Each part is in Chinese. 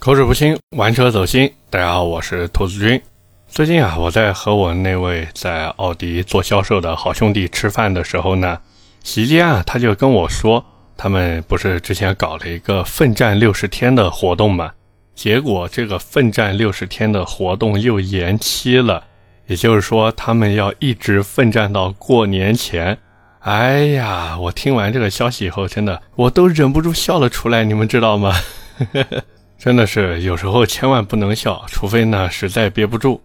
口齿不清，玩车走心。大家好，我是兔子君。最近啊，我在和我那位在奥迪做销售的好兄弟吃饭的时候呢，席间啊，他就跟我说，他们不是之前搞了一个奋战六十天的活动嘛？结果这个奋战六十天的活动又延期了，也就是说，他们要一直奋战到过年前。哎呀，我听完这个消息以后，真的我都忍不住笑了出来，你们知道吗？呵呵呵真的是有时候千万不能笑，除非呢实在憋不住。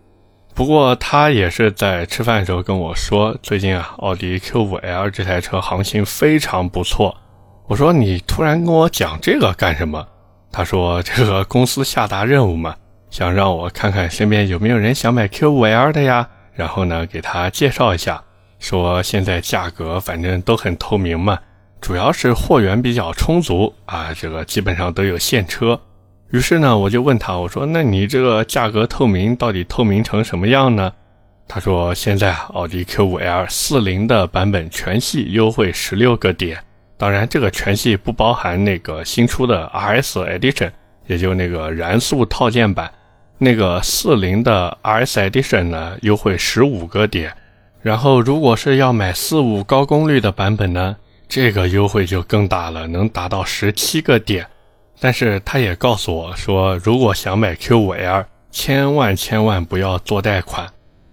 不过他也是在吃饭的时候跟我说，最近啊，奥迪 Q5L 这台车行情非常不错。我说你突然跟我讲这个干什么？他说这个公司下达任务嘛，想让我看看身边有没有人想买 Q5L 的呀，然后呢给他介绍一下，说现在价格反正都很透明嘛，主要是货源比较充足啊，这个基本上都有现车。于是呢，我就问他，我说：“那你这个价格透明到底透明成什么样呢？”他说：“现在奥迪 Q5L 四零的版本全系优惠十六个点，当然这个全系不包含那个新出的 RS Edition，也就那个燃速套件版。那个四零的 RS Edition 呢，优惠十五个点。然后如果是要买四五高功率的版本呢，这个优惠就更大了，能达到十七个点。”但是他也告诉我说，如果想买 Q5L，千万千万不要做贷款。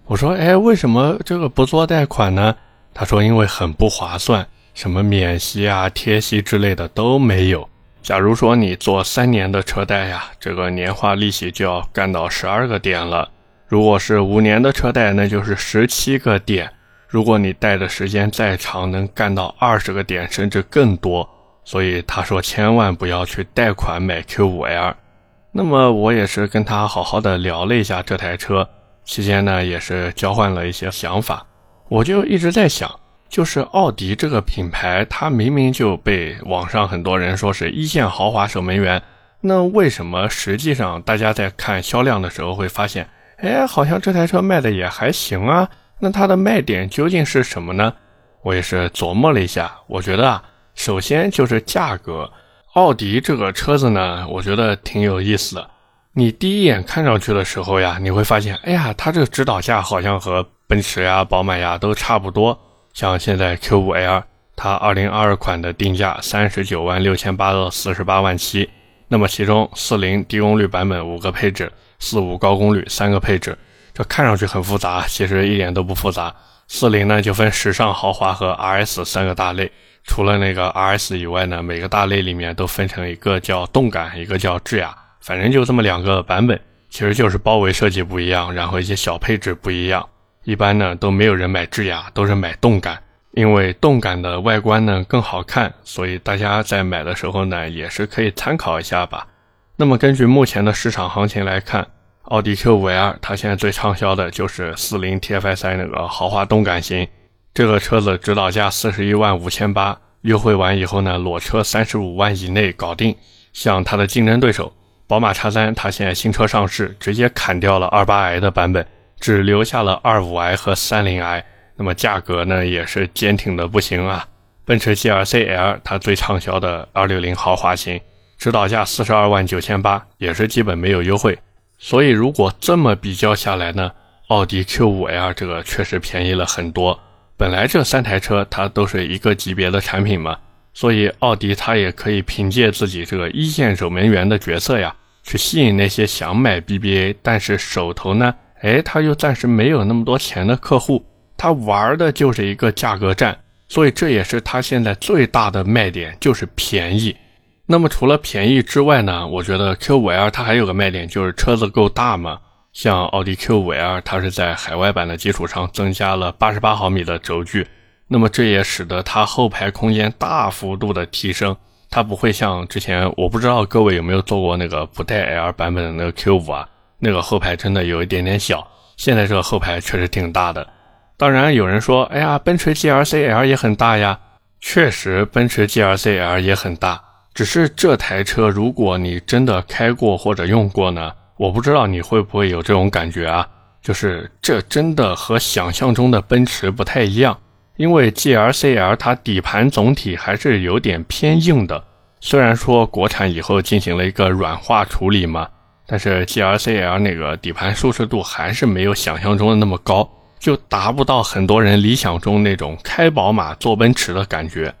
我说，哎，为什么这个不做贷款呢？他说，因为很不划算，什么免息啊、贴息之类的都没有。假如说你做三年的车贷呀，这个年化利息就要干到十二个点了；如果是五年的车贷，那就是十七个点。如果你贷的时间再长，能干到二十个点，甚至更多。所以他说千万不要去贷款买 Q5L。那么我也是跟他好好的聊了一下这台车，期间呢也是交换了一些想法。我就一直在想，就是奥迪这个品牌，它明明就被网上很多人说是一线豪华守门员，那为什么实际上大家在看销量的时候会发现，哎，好像这台车卖的也还行啊？那它的卖点究竟是什么呢？我也是琢磨了一下，我觉得啊。首先就是价格，奥迪这个车子呢，我觉得挺有意思的。你第一眼看上去的时候呀，你会发现，哎呀，它这个指导价好像和奔驰呀、宝马呀都差不多。像现在 Q5L，它2022款的定价三十九万六千八到四十八万七，那么其中四零低功率版本五个配置，四五高功率三个配置，这看上去很复杂，其实一点都不复杂。四零呢就分时尚、豪华和 RS 三个大类。除了那个 RS 以外呢，每个大类里面都分成一个叫动感，一个叫智雅，反正就这么两个版本，其实就是包围设计不一样，然后一些小配置不一样。一般呢都没有人买智雅，都是买动感，因为动感的外观呢更好看，所以大家在买的时候呢也是可以参考一下吧。那么根据目前的市场行情来看，奥迪 Q5L 它现在最畅销的就是四零 TFSI 那个豪华动感型。这个车子指导价四十一万五千八，优惠完以后呢，裸车三十五万以内搞定。像它的竞争对手宝马叉三，它现在新车上市，直接砍掉了二八 i 的版本，只留下了二五 i 和三零 i。那么价格呢，也是坚挺的不行啊。奔驰 GLC L，它最畅销的二六零豪华型，指导价四十二万九千八，也是基本没有优惠。所以如果这么比较下来呢，奥迪 Q 五 L 这个确实便宜了很多。本来这三台车它都是一个级别的产品嘛，所以奥迪它也可以凭借自己这个一线守门员的角色呀，去吸引那些想买 BBA 但是手头呢，哎，他又暂时没有那么多钱的客户。他玩的就是一个价格战，所以这也是他现在最大的卖点，就是便宜。那么除了便宜之外呢，我觉得 Q5L 它还有个卖点，就是车子够大嘛。像奥迪 Q5L，它是在海外版的基础上增加了八十八毫米的轴距，那么这也使得它后排空间大幅度的提升。它不会像之前，我不知道各位有没有坐过那个不带 L 版本的那个 Q5 啊，那个后排真的有一点点小。现在这个后排确实挺大的。当然有人说，哎呀，奔驰 GLC L 也很大呀。确实，奔驰 GLC L 也很大，只是这台车如果你真的开过或者用过呢？我不知道你会不会有这种感觉啊？就是这真的和想象中的奔驰不太一样，因为 GLC L 它底盘总体还是有点偏硬的，虽然说国产以后进行了一个软化处理嘛，但是 GLC-L 那个底盘舒适度还是没有想象中的那么高，就达不到很多人理想中那种开宝马坐奔驰的感觉。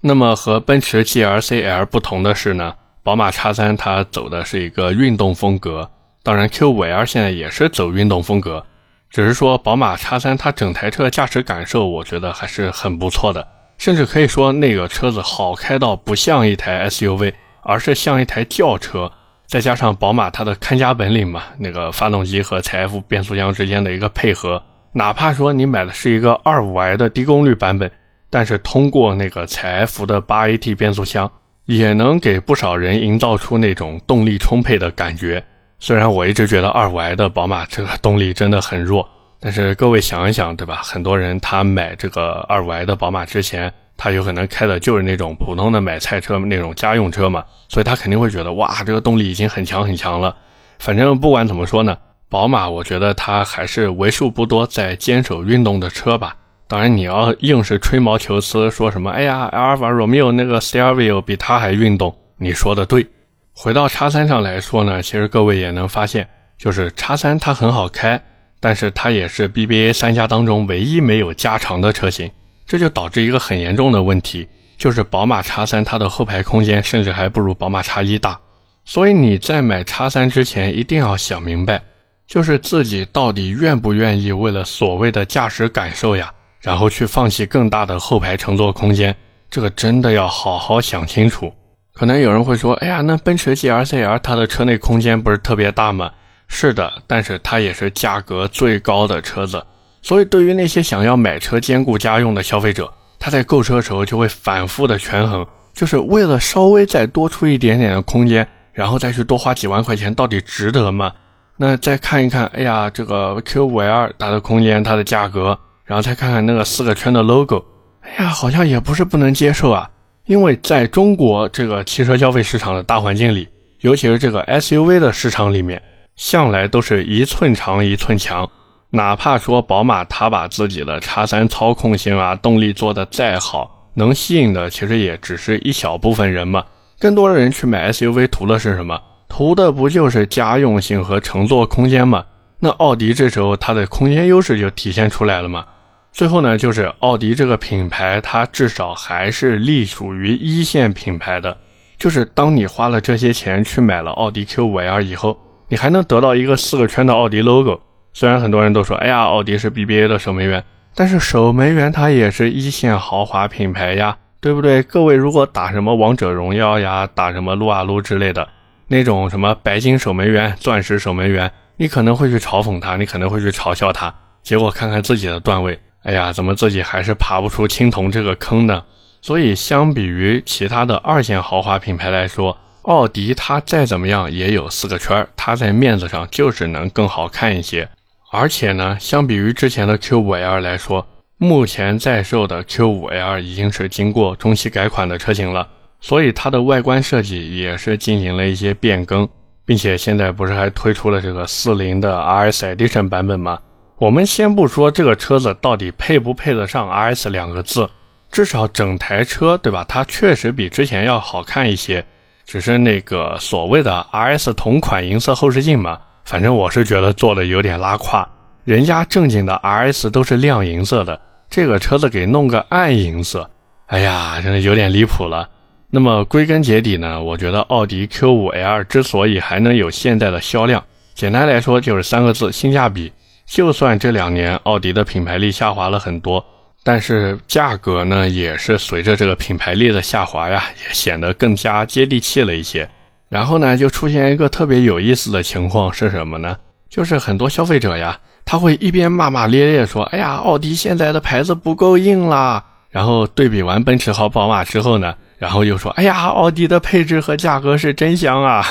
那么和奔驰 GLC-L 不同的是呢，宝马 X3 它走的是一个运动风格，当然 Q5L 现在也是走运动风格。只是说，宝马 X3 它整台车驾驶感受，我觉得还是很不错的，甚至可以说那个车子好开到不像一台 SUV，而是像一台轿车。再加上宝马它的看家本领嘛，那个发动机和采 F 变速箱之间的一个配合，哪怕说你买的是一个 2.5i 的低功率版本，但是通过那个采 F 的 8AT 变速箱，也能给不少人营造出那种动力充沛的感觉。虽然我一直觉得二五 i 的宝马这个动力真的很弱，但是各位想一想，对吧？很多人他买这个二五 i 的宝马之前，他有可能开的就是那种普通的买菜车那种家用车嘛，所以他肯定会觉得哇，这个动力已经很强很强了。反正不管怎么说呢，宝马我觉得它还是为数不多在坚守运动的车吧。当然，你要硬是吹毛求疵说什么，哎呀，阿尔法罗密欧那个 Stelvio 比它还运动，你说的对。回到叉三上来说呢，其实各位也能发现，就是叉三它很好开，但是它也是 BBA 三家当中唯一没有加长的车型，这就导致一个很严重的问题，就是宝马叉三它的后排空间甚至还不如宝马叉一大。所以你在买叉三之前一定要想明白，就是自己到底愿不愿意为了所谓的驾驶感受呀，然后去放弃更大的后排乘坐空间，这个真的要好好想清楚。可能有人会说：“哎呀，那奔驰 G L C R 它的车内空间不是特别大吗？”是的，但是它也是价格最高的车子，所以对于那些想要买车兼顾家用的消费者，他在购车时候就会反复的权衡，就是为了稍微再多出一点点的空间，然后再去多花几万块钱，到底值得吗？那再看一看，哎呀，这个 Q5L 它的空间、它的价格，然后再看看那个四个圈的 logo，哎呀，好像也不是不能接受啊。因为在中国这个汽车消费市场的大环境里，尤其是这个 SUV 的市场里面，向来都是一寸长一寸强。哪怕说宝马它把自己的叉三操控性啊、动力做得再好，能吸引的其实也只是一小部分人嘛。更多的人去买 SUV 图的是什么？图的不就是家用性和乘坐空间吗？那奥迪这时候它的空间优势就体现出来了嘛。最后呢，就是奥迪这个品牌，它至少还是隶属于一线品牌的。就是当你花了这些钱去买了奥迪 Q5L 以后，你还能得到一个四个圈的奥迪 logo。虽然很多人都说，哎呀，奥迪是 BBA 的守门员，但是守门员它也是一线豪华品牌呀，对不对？各位如果打什么王者荣耀呀，打什么撸啊撸之类的，那种什么白金守门员、钻石守门员，你可能会去嘲讽他，你可能会去嘲笑他，结果看看自己的段位。哎呀，怎么自己还是爬不出青铜这个坑呢？所以，相比于其他的二线豪华品牌来说，奥迪它再怎么样也有四个圈儿，它在面子上就是能更好看一些。而且呢，相比于之前的 Q5L 来说，目前在售的 Q5L 已经是经过中期改款的车型了，所以它的外观设计也是进行了一些变更，并且现在不是还推出了这个四零的 RS Edition 版本吗？我们先不说这个车子到底配不配得上 RS 两个字，至少整台车，对吧？它确实比之前要好看一些。只是那个所谓的 RS 同款银色后视镜嘛，反正我是觉得做的有点拉胯。人家正经的 RS 都是亮银色的，这个车子给弄个暗银色，哎呀，真的有点离谱了。那么归根结底呢，我觉得奥迪 Q5L 之所以还能有现在的销量，简单来说就是三个字：性价比。就算这两年奥迪的品牌力下滑了很多，但是价格呢也是随着这个品牌力的下滑呀，也显得更加接地气了一些。然后呢，就出现一个特别有意思的情况是什么呢？就是很多消费者呀，他会一边骂骂咧咧说：“哎呀，奥迪现在的牌子不够硬啦。”然后对比完奔驰和宝马之后呢，然后又说：“哎呀，奥迪的配置和价格是真香啊！”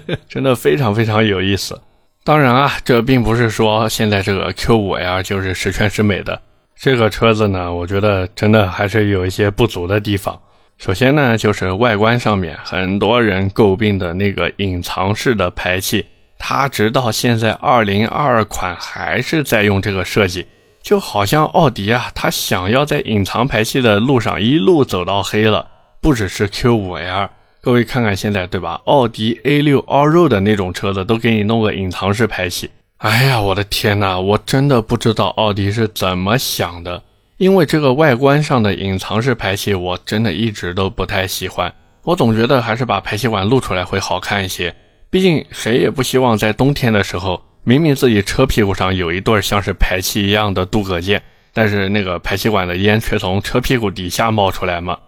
真的非常非常有意思。当然啊，这并不是说现在这个 Q5L 就是十全十美的。这个车子呢，我觉得真的还是有一些不足的地方。首先呢，就是外观上面，很多人诟病的那个隐藏式的排气，它直到现在2022款还是在用这个设计，就好像奥迪啊，它想要在隐藏排气的路上一路走到黑了。不只是 Q5L，各位看看现在，对吧？奥迪 A6 Allroad 那种车子都给你弄个隐藏式排气。哎呀，我的天呐，我真的不知道奥迪是怎么想的。因为这个外观上的隐藏式排气，我真的一直都不太喜欢。我总觉得还是把排气管露出来会好看一些。毕竟谁也不希望在冬天的时候，明明自己车屁股上有一对像是排气一样的镀铬件，但是那个排气管的烟却从车屁股底下冒出来嘛。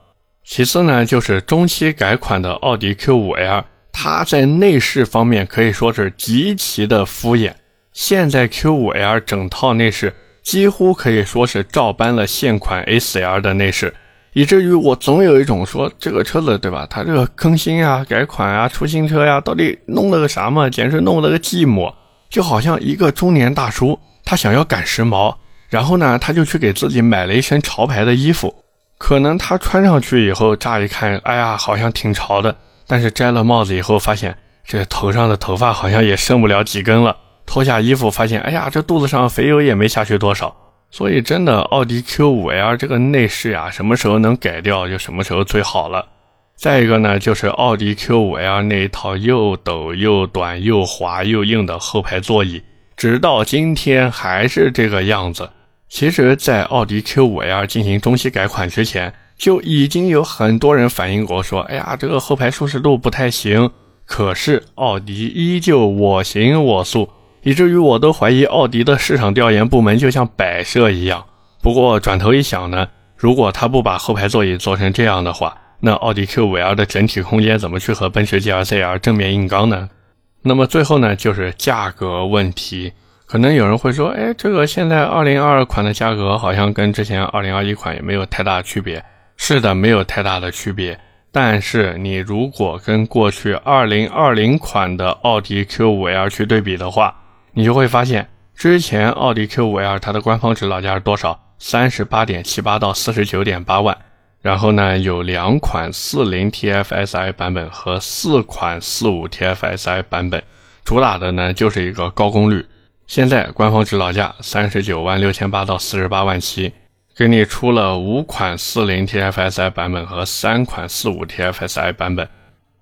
其次呢，就是中期改款的奥迪 Q5L，它在内饰方面可以说是极其的敷衍。现在 Q5L 整套内饰几乎可以说是照搬了现款 A4L 的内饰，以至于我总有一种说这个车子对吧？它这个更新啊、改款啊、出新车呀，到底弄了个啥嘛？简直弄了个寂寞，就好像一个中年大叔，他想要赶时髦，然后呢，他就去给自己买了一身潮牌的衣服。可能他穿上去以后，乍一看，哎呀，好像挺潮的。但是摘了帽子以后，发现这头上的头发好像也剩不了几根了。脱下衣服，发现，哎呀，这肚子上肥油也没下去多少。所以，真的，奥迪 Q5L 这个内饰呀，什么时候能改掉，就什么时候最好了。再一个呢，就是奥迪 Q5L 那一套又陡又短又滑又硬的后排座椅，直到今天还是这个样子。其实，在奥迪 Q5L 进行中期改款之前，就已经有很多人反映过，说：“哎呀，这个后排舒适度不太行。”可是，奥迪依旧我行我素，以至于我都怀疑奥迪的市场调研部门就像摆设一样。不过，转头一想呢，如果他不把后排座椅做成这样的话，那奥迪 Q5L 的整体空间怎么去和奔驰 GLC-L 正面硬刚呢？那么最后呢，就是价格问题。可能有人会说，哎，这个现在二零二二款的价格好像跟之前二零二一款也没有太大区别。是的，没有太大的区别。但是你如果跟过去二零二零款的奥迪 Q5L 去对比的话，你就会发现，之前奥迪 Q5L 它的官方指导价是多少？三十八点七八到四十九点八万。然后呢，有两款四零 TFSI 版本和四款四五 TFSI 版本，主打的呢就是一个高功率。现在官方指导价三十九万六千八到四十八万七，给你出了五款四零 TFSI 版本和三款四五 TFSI 版本。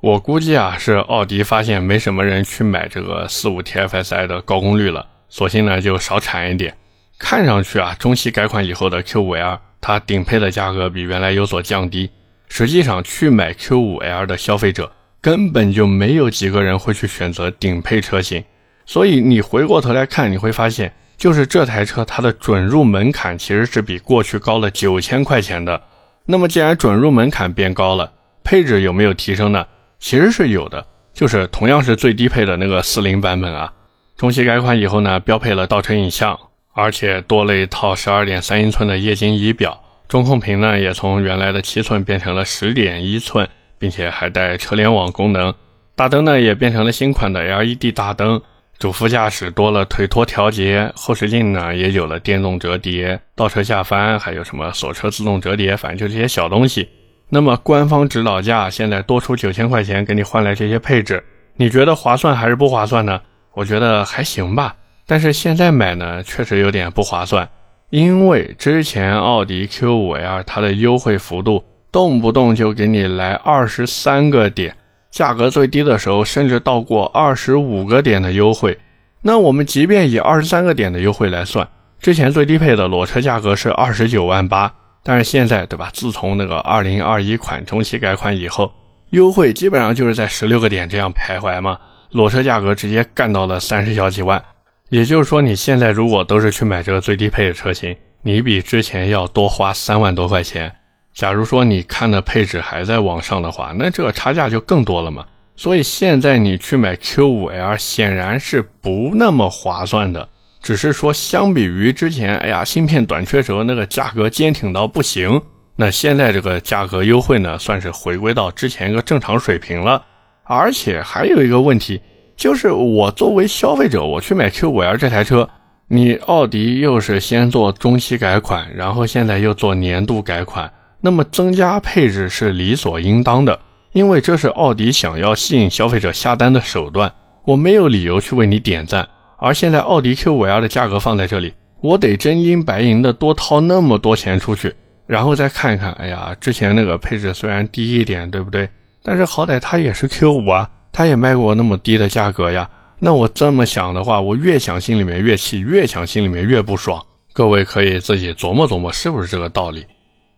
我估计啊，是奥迪发现没什么人去买这个四五 TFSI 的高功率了，索性呢就少产一点。看上去啊，中期改款以后的 Q5L，它顶配的价格比原来有所降低。实际上去买 Q5L 的消费者根本就没有几个人会去选择顶配车型。所以你回过头来看，你会发现，就是这台车它的准入门槛其实是比过去高了九千块钱的。那么既然准入门槛变高了，配置有没有提升呢？其实是有的，就是同样是最低配的那个四零版本啊，中期改款以后呢，标配了倒车影像，而且多了一套十二点三英寸的液晶仪表，中控屏呢也从原来的七寸变成了十点一寸，并且还带车联网功能，大灯呢也变成了新款的 LED 大灯。主副驾驶多了腿托调节，后视镜呢也有了电动折叠，倒车下翻还有什么锁车自动折叠，反正就这些小东西。那么官方指导价现在多出九千块钱给你换来这些配置，你觉得划算还是不划算呢？我觉得还行吧，但是现在买呢确实有点不划算，因为之前奥迪 Q5L 它的优惠幅度动不动就给你来二十三个点。价格最低的时候，甚至到过二十五个点的优惠。那我们即便以二十三个点的优惠来算，之前最低配的裸车价格是二十九万八，但是现在，对吧？自从那个二零二一款中期改款以后，优惠基本上就是在十六个点这样徘徊嘛。裸车价格直接干到了三十小几万。也就是说，你现在如果都是去买这个最低配的车型，你比之前要多花三万多块钱。假如说你看的配置还在往上的话，那这个差价就更多了嘛。所以现在你去买 Q5L 显然是不那么划算的。只是说相比于之前，哎呀，芯片短缺时候那个价格坚挺到不行，那现在这个价格优惠呢，算是回归到之前一个正常水平了。而且还有一个问题，就是我作为消费者，我去买 Q5L 这台车，你奥迪又是先做中期改款，然后现在又做年度改款。那么增加配置是理所应当的，因为这是奥迪想要吸引消费者下单的手段。我没有理由去为你点赞。而现在奥迪 Q5L 的价格放在这里，我得真金白银的多掏那么多钱出去，然后再看看。哎呀，之前那个配置虽然低一点，对不对？但是好歹它也是 Q 五啊，它也卖过那么低的价格呀。那我这么想的话，我越想心里面越气，越想心里面越不爽。各位可以自己琢磨琢磨，是不是这个道理？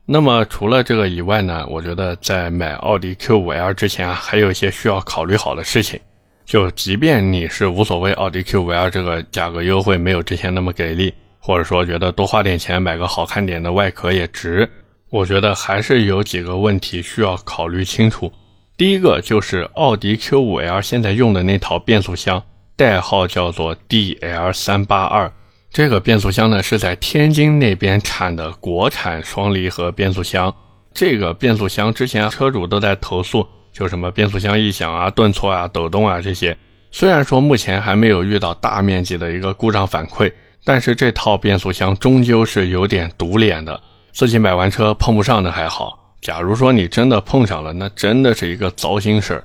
那么除了这个以外呢，我觉得在买奥迪 Q5L 之前啊，还有一些需要考虑好的事情。就即便你是无所谓奥迪 Q5L 这个价格优惠没有之前那么给力，或者说觉得多花点钱买个好看点的外壳也值，我觉得还是有几个问题需要考虑清楚。第一个就是奥迪 Q5L 现在用的那套变速箱，代号叫做 DL382，这个变速箱呢是在天津那边产的国产双离合变速箱。这个变速箱之前车主都在投诉。就什么变速箱异响啊、顿挫啊、抖动啊这些，虽然说目前还没有遇到大面积的一个故障反馈，但是这套变速箱终究是有点堵脸的。自己买完车碰不上的还好，假如说你真的碰上了，那真的是一个糟心事儿。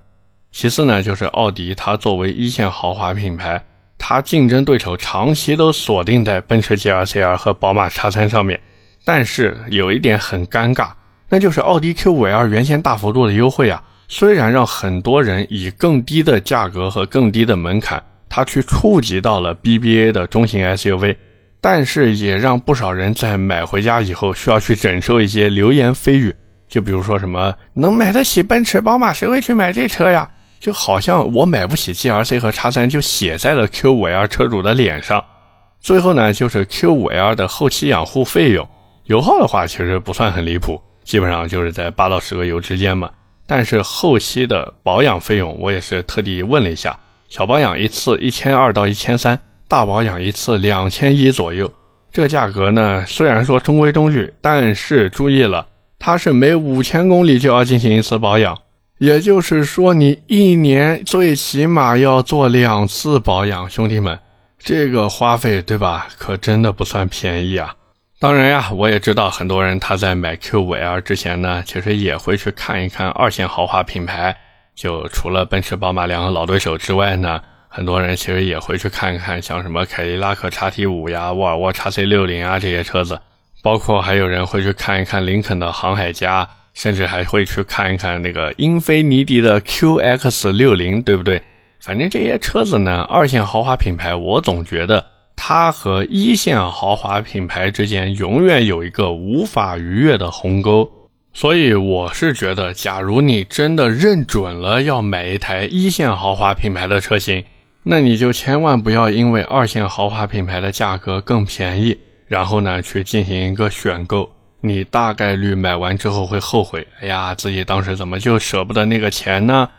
其次呢，就是奥迪它作为一线豪华品牌，它竞争对手长期都锁定在奔驰 GLC-R 和宝马 X3 上面，但是有一点很尴尬，那就是奥迪 Q5L 原先大幅度的优惠啊。虽然让很多人以更低的价格和更低的门槛，他去触及到了 BBA 的中型 SUV，但是也让不少人在买回家以后需要去忍受一些流言蜚语，就比如说什么能买得起奔驰、宝马，谁会去买这车呀？就好像我买不起 GRC 和叉三就写在了 Q5L 车主的脸上。最后呢，就是 Q5L 的后期养护费用，油耗的话其实不算很离谱，基本上就是在八到十个油之间嘛。但是后期的保养费用，我也是特地问了一下，小保养一次一千二到一千三，大保养一次两千一左右。这个价格呢，虽然说中规中矩，但是注意了，它是每五千公里就要进行一次保养，也就是说你一年最起码要做两次保养，兄弟们，这个花费对吧？可真的不算便宜啊。当然呀，我也知道很多人他在买 Q5L 之前呢，其实也会去看一看二线豪华品牌。就除了奔驰、宝马两个老对手之外呢，很多人其实也会去看一看像什么凯迪拉克 XT5 呀、沃尔沃 XC60 啊这些车子，包括还有人会去看一看林肯的航海家，甚至还会去看一看那个英菲尼迪的 QX60，对不对？反正这些车子呢，二线豪华品牌，我总觉得。它和一线豪华品牌之间永远有一个无法逾越的鸿沟，所以我是觉得，假如你真的认准了要买一台一线豪华品牌的车型，那你就千万不要因为二线豪华品牌的价格更便宜，然后呢去进行一个选购，你大概率买完之后会后悔，哎呀，自己当时怎么就舍不得那个钱呢？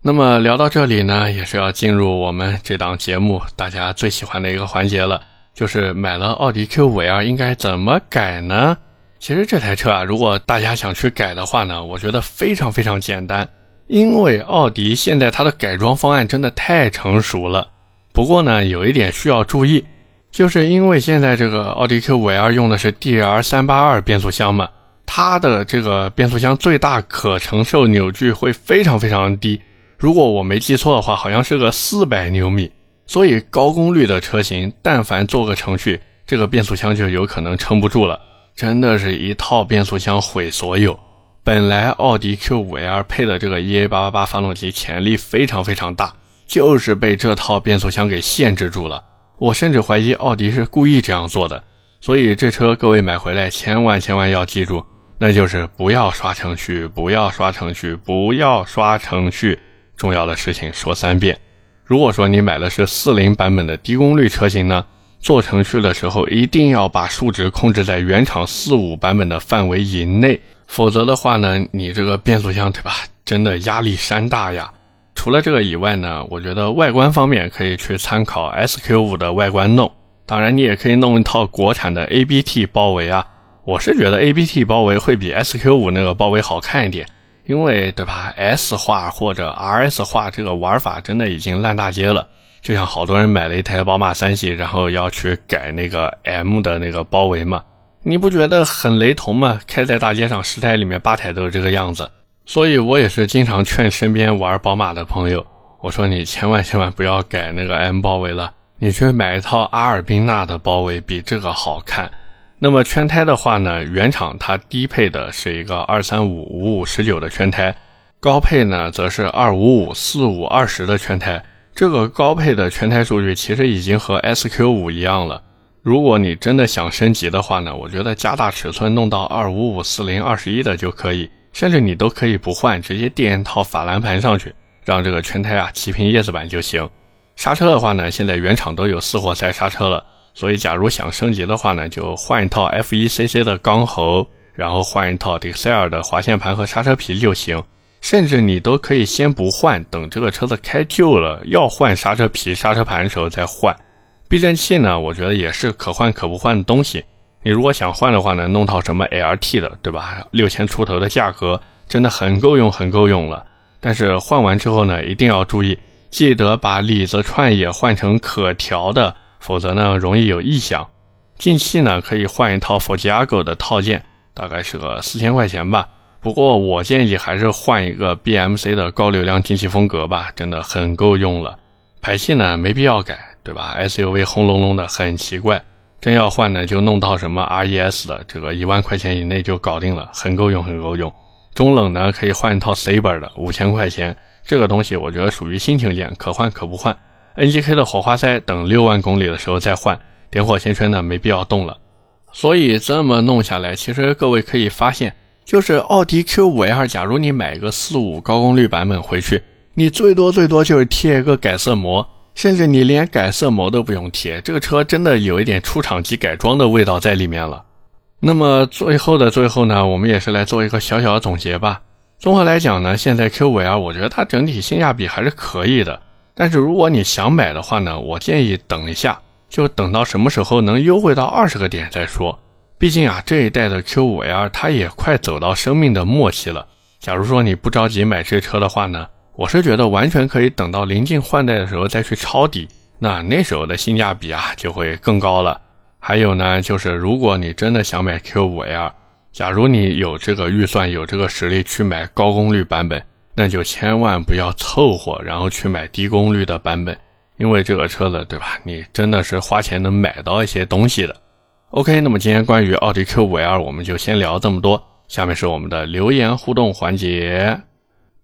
那么聊到这里呢，也是要进入我们这档节目大家最喜欢的一个环节了，就是买了奥迪 Q5L 应该怎么改呢？其实这台车啊，如果大家想去改的话呢，我觉得非常非常简单，因为奥迪现在它的改装方案真的太成熟了。不过呢，有一点需要注意，就是因为现在这个奥迪 Q5L 用的是 DR382 变速箱嘛，它的这个变速箱最大可承受扭矩会非常非常低。如果我没记错的话，好像是个四百牛米，所以高功率的车型，但凡做个程序，这个变速箱就有可能撑不住了。真的是一套变速箱毁所有。本来奥迪 Q5L 配的这个 EA888 发动机潜力非常非常大，就是被这套变速箱给限制住了。我甚至怀疑奥迪是故意这样做的。所以这车各位买回来千万千万要记住，那就是不要刷程序，不要刷程序，不要刷程序。重要的事情说三遍。如果说你买的是四零版本的低功率车型呢，做程序的时候一定要把数值控制在原厂四五版本的范围以内，否则的话呢，你这个变速箱对吧，真的压力山大呀。除了这个以外呢，我觉得外观方面可以去参考 SQ5 的外观弄，当然你也可以弄一套国产的 ABT 包围啊。我是觉得 ABT 包围会比 SQ5 那个包围好看一点。因为对吧，S 化或者 RS 化这个玩法真的已经烂大街了。就像好多人买了一台宝马三系，然后要去改那个 M 的那个包围嘛，你不觉得很雷同吗？开在大街上，十台里面八台都是这个样子。所以我也是经常劝身边玩宝马的朋友，我说你千万千万不要改那个 M 包围了，你去买一套阿尔宾纳的包围，比这个好看。那么圈胎的话呢，原厂它低配的是一个二三五五五十九的圈胎，高配呢则是二五五、四五、二十的圈胎。这个高配的全胎数据其实已经和 SQ 五一样了。如果你真的想升级的话呢，我觉得加大尺寸弄到二五五、四零、二十一的就可以，甚至你都可以不换，直接垫一套法兰盘上去，让这个全胎啊齐平叶子板就行。刹车的话呢，现在原厂都有四活塞刹车了，所以假如想升级的话呢，就换一套 F1CC 的钢喉，然后换一套迪塞尔的滑线盘和刹车皮就行。甚至你都可以先不换，等这个车子开旧了，要换刹车皮、刹车盘的时候再换。避震器呢，我觉得也是可换可不换的东西。你如果想换的话呢，弄套什么 LT 的，对吧？六千出头的价格，真的很够用，很够用了。但是换完之后呢，一定要注意，记得把里子串也换成可调的，否则呢容易有异响。进气呢，可以换一套 Forgiago 的套件，大概是个四千块钱吧。不过我建议还是换一个 BMC 的高流量进气风格吧，真的很够用了。排气呢没必要改，对吧？SUV 轰隆隆的很奇怪，真要换呢就弄到什么 RES 的，这个一万块钱以内就搞定了，很够用，很够用。中冷呢可以换一套 Saber 的，五千块钱，这个东西我觉得属于新型件，可换可不换。NGK 的火花塞等六万公里的时候再换，点火线圈呢没必要动了。所以这么弄下来，其实各位可以发现。就是奥迪 Q5L，假如你买个四五高功率版本回去，你最多最多就是贴一个改色膜，甚至你连改色膜都不用贴，这个车真的有一点出厂即改装的味道在里面了。那么最后的最后呢，我们也是来做一个小小的总结吧。综合来讲呢，现在 Q5L 我觉得它整体性价比还是可以的，但是如果你想买的话呢，我建议等一下，就等到什么时候能优惠到二十个点再说。毕竟啊，这一代的 Q5L 它也快走到生命的末期了。假如说你不着急买这车的话呢，我是觉得完全可以等到临近换代的时候再去抄底，那那时候的性价比啊就会更高了。还有呢，就是如果你真的想买 Q5L，假如你有这个预算、有这个实力去买高功率版本，那就千万不要凑合，然后去买低功率的版本，因为这个车子，对吧？你真的是花钱能买到一些东西的。OK，那么今天关于奥迪 Q5L 我们就先聊这么多。下面是我们的留言互动环节。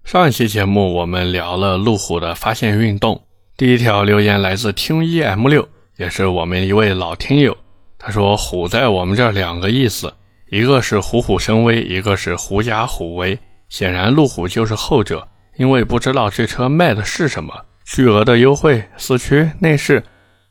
上一期节目我们聊了路虎的发现运动，第一条留言来自听一 M 六，也是我们一位老听友。他说虎在我们这儿两个意思，一个是虎虎生威，一个是狐假虎威。显然路虎就是后者，因为不知道这车卖的是什么，巨额的优惠，四驱内饰。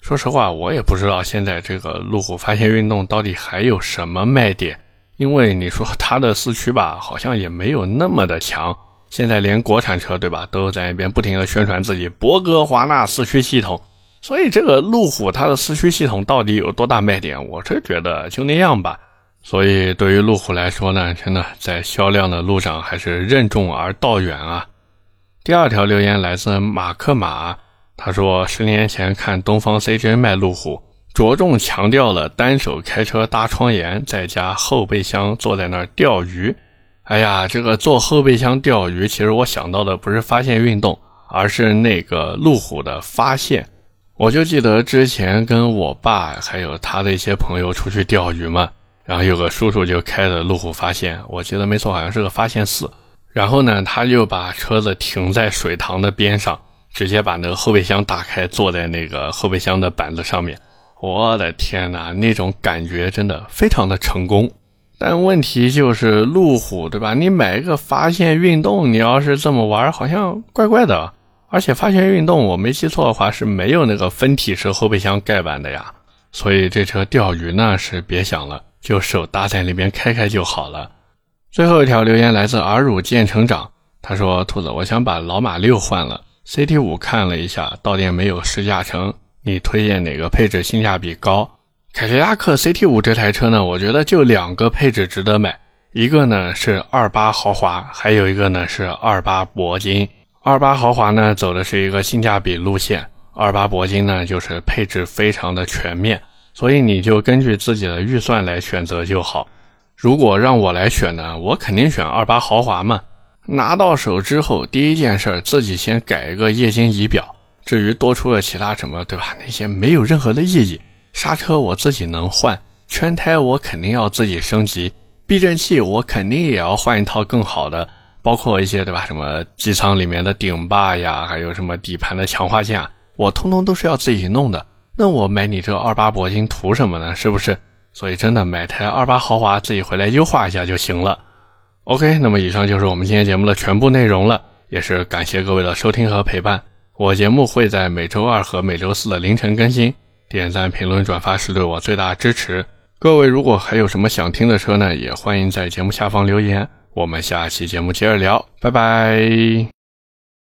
说实话，我也不知道现在这个路虎发现运动到底还有什么卖点，因为你说它的四驱吧，好像也没有那么的强。现在连国产车对吧，都在那边不停的宣传自己博格华纳四驱系统，所以这个路虎它的四驱系统到底有多大卖点？我是觉得就那样吧。所以对于路虎来说呢，真的在销量的路上还是任重而道远啊。第二条留言来自马克马。他说，十年前看东方 CJ 卖路虎，着重强调了单手开车搭窗沿，再加后备箱坐在那儿钓鱼。哎呀，这个坐后备箱钓鱼，其实我想到的不是发现运动，而是那个路虎的发现。我就记得之前跟我爸还有他的一些朋友出去钓鱼嘛，然后有个叔叔就开的路虎发现，我记得没错，好像是个发现四。然后呢，他就把车子停在水塘的边上。直接把那个后备箱打开，坐在那个后备箱的板子上面，我的天哪，那种感觉真的非常的成功。但问题就是路虎，对吧？你买一个发现运动，你要是这么玩，好像怪怪的。而且发现运动，我没记错的话是没有那个分体式后备箱盖板的呀。所以这车钓鱼呢是别想了，就手搭在那边开开就好了。最后一条留言来自耳乳见成长，他说：“兔子，我想把老马六换了。” CT 五看了一下，到店没有试驾成。你推荐哪个配置性价比高？凯迪拉克 CT 五这台车呢？我觉得就两个配置值得买，一个呢是二八豪华，还有一个呢是二八铂金。二八豪华呢走的是一个性价比路线，二八铂金呢就是配置非常的全面，所以你就根据自己的预算来选择就好。如果让我来选呢，我肯定选二八豪华嘛。拿到手之后，第一件事自己先改一个液晶仪表。至于多出了其他什么，对吧？那些没有任何的意义。刹车我自己能换，圈胎我肯定要自己升级，避震器我肯定也要换一套更好的。包括一些对吧，什么机舱里面的顶坝呀，还有什么底盘的强化件啊，我通通都是要自己弄的。那我买你这二八铂金图什么呢？是不是？所以真的买台二八豪华自己回来优化一下就行了。OK，那么以上就是我们今天节目的全部内容了，也是感谢各位的收听和陪伴。我节目会在每周二和每周四的凌晨更新，点赞、评论、转发是对我最大的支持。各位如果还有什么想听的车呢，也欢迎在节目下方留言。我们下期节目接着聊，拜拜。